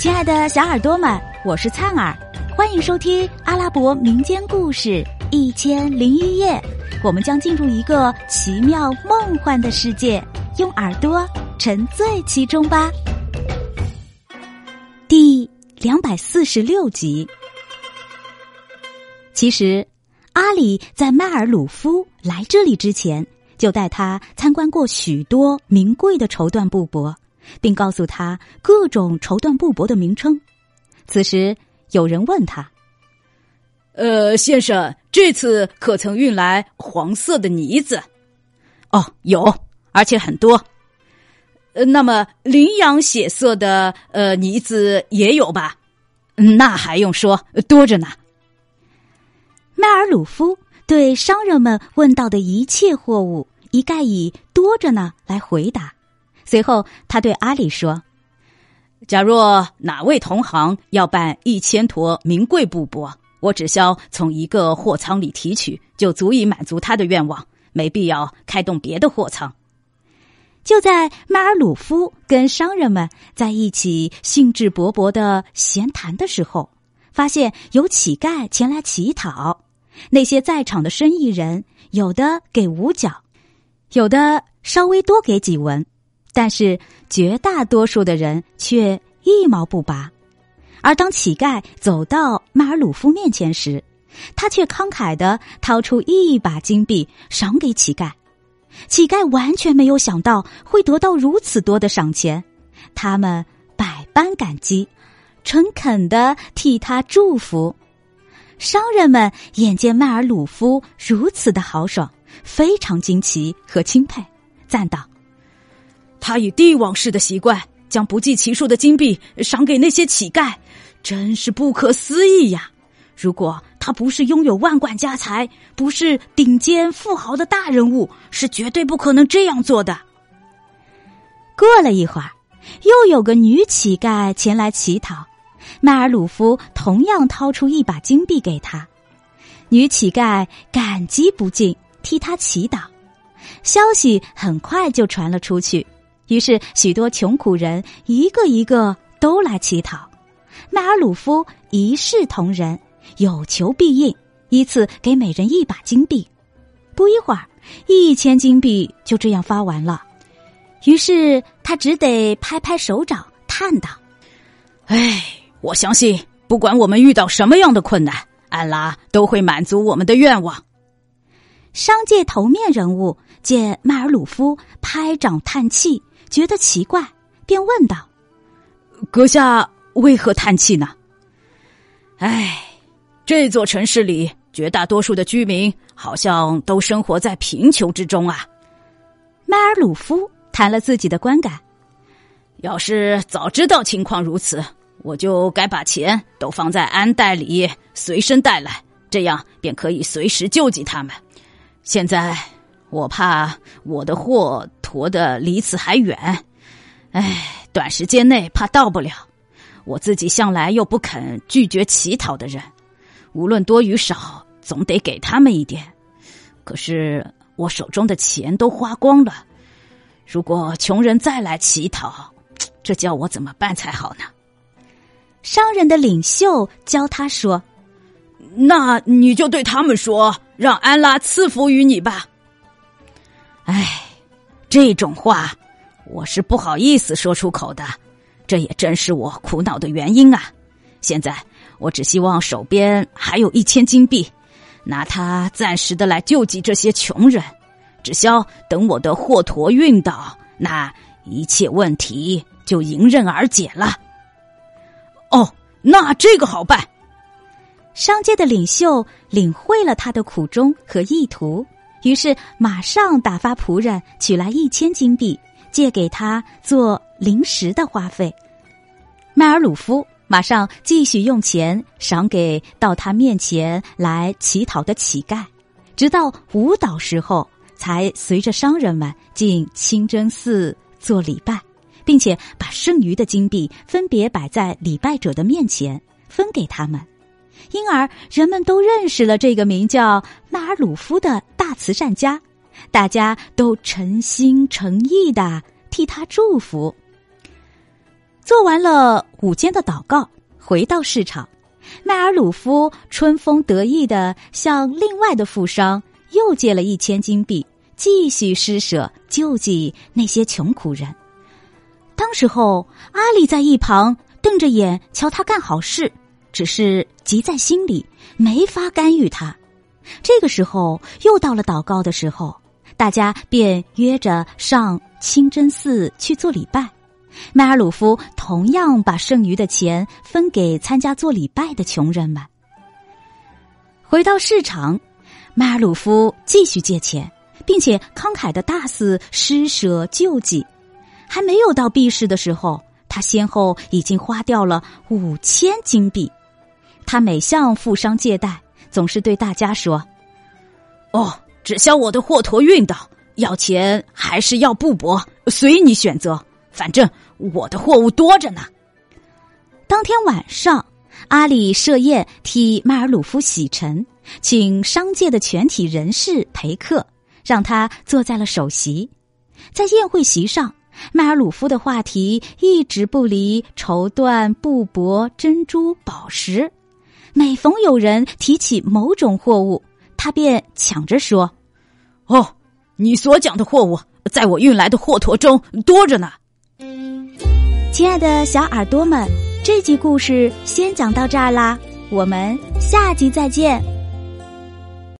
亲爱的小耳朵们，我是灿儿，欢迎收听阿拉伯民间故事《一千零一夜》。我们将进入一个奇妙梦幻的世界，用耳朵沉醉其中吧。第两百四十六集。其实，阿里在迈尔鲁夫来这里之前，就带他参观过许多名贵的绸缎布帛。并告诉他各种绸缎布帛的名称。此时有人问他：“呃，先生，这次可曾运来黄色的呢子？”“哦，有，而且很多。”“呃，那么羚羊血色的呃呢子也有吧？”“那还用说，多着呢。”迈尔鲁夫对商人们问到的一切货物，一概以“多着呢”来回答。随后，他对阿里说：“假若哪位同行要办一千坨名贵布帛，我只需从一个货仓里提取，就足以满足他的愿望，没必要开动别的货仓。”就在迈尔鲁夫跟商人们在一起兴致勃勃的闲谈的时候，发现有乞丐前来乞讨。那些在场的生意人，有的给五角，有的稍微多给几文。但是绝大多数的人却一毛不拔，而当乞丐走到迈尔鲁夫面前时，他却慷慨的掏出一把金币赏给乞丐。乞丐完全没有想到会得到如此多的赏钱，他们百般感激，诚恳的替他祝福。商人们眼见迈尔鲁夫如此的豪爽，非常惊奇和钦佩，赞道。他以帝王式的习惯，将不计其数的金币赏给那些乞丐，真是不可思议呀！如果他不是拥有万贯家财，不是顶尖富豪的大人物，是绝对不可能这样做的。过了一会儿，又有个女乞丐前来乞讨，迈尔鲁夫同样掏出一把金币给她。女乞丐感激不尽，替他祈祷。消息很快就传了出去。于是，许多穷苦人一个一个都来乞讨，迈尔鲁夫一视同仁，有求必应，依次给每人一把金币。不一会儿，一千金币就这样发完了。于是他只得拍拍手掌，叹道：“唉，我相信，不管我们遇到什么样的困难，安拉都会满足我们的愿望。”商界头面人物见迈尔鲁夫拍掌叹气。觉得奇怪，便问道：“阁下为何叹气呢？”“唉，这座城市里绝大多数的居民好像都生活在贫穷之中啊。”迈尔鲁夫谈了自己的观感：“要是早知道情况如此，我就该把钱都放在安袋里，随身带来，这样便可以随时救济他们。现在……”我怕我的货驮的离此还远，哎，短时间内怕到不了。我自己向来又不肯拒绝乞讨的人，无论多与少，总得给他们一点。可是我手中的钱都花光了，如果穷人再来乞讨，这叫我怎么办才好呢？商人的领袖教他说：“那你就对他们说，让安拉赐福于你吧。”唉，这种话我是不好意思说出口的，这也正是我苦恼的原因啊！现在我只希望手边还有一千金币，拿它暂时的来救济这些穷人，只消等我的货驮运到，那一切问题就迎刃而解了。哦，那这个好办。商界的领袖领会了他的苦衷和意图。于是，马上打发仆人取来一千金币，借给他做临时的花费。迈尔鲁夫马上继续用钱赏给到他面前来乞讨的乞丐，直到舞蹈时候，才随着商人们进清真寺做礼拜，并且把剩余的金币分别摆在礼拜者的面前，分给他们。因而，人们都认识了这个名叫纳尔鲁夫的大慈善家，大家都诚心诚意的替他祝福。做完了午间的祷告，回到市场，麦尔鲁夫春风得意的向另外的富商又借了一千金币，继续施舍救济那些穷苦人。当时候，阿里在一旁瞪着眼瞧他干好事，只是急在心里，没法干预他。这个时候又到了祷告的时候，大家便约着上清真寺去做礼拜。麦尔鲁夫同样把剩余的钱分给参加做礼拜的穷人们。回到市场，麦尔鲁夫继续借钱，并且慷慨的大肆施舍救济。还没有到闭市的时候，他先后已经花掉了五千金币。他每向富商借贷，总是对大家说：“哦，只消我的货驮运到，要钱还是要布帛，随你选择。”反正我的货物多着呢。当天晚上，阿里设宴替迈尔鲁夫洗尘，请商界的全体人士陪客，让他坐在了首席。在宴会席上，迈尔鲁夫的话题一直不离绸缎、布帛、珍珠、宝石。每逢有人提起某种货物，他便抢着说：“哦，你所讲的货物，在我运来的货驮中多着呢。”亲爱的小耳朵们，这集故事先讲到这儿啦，我们下集再见。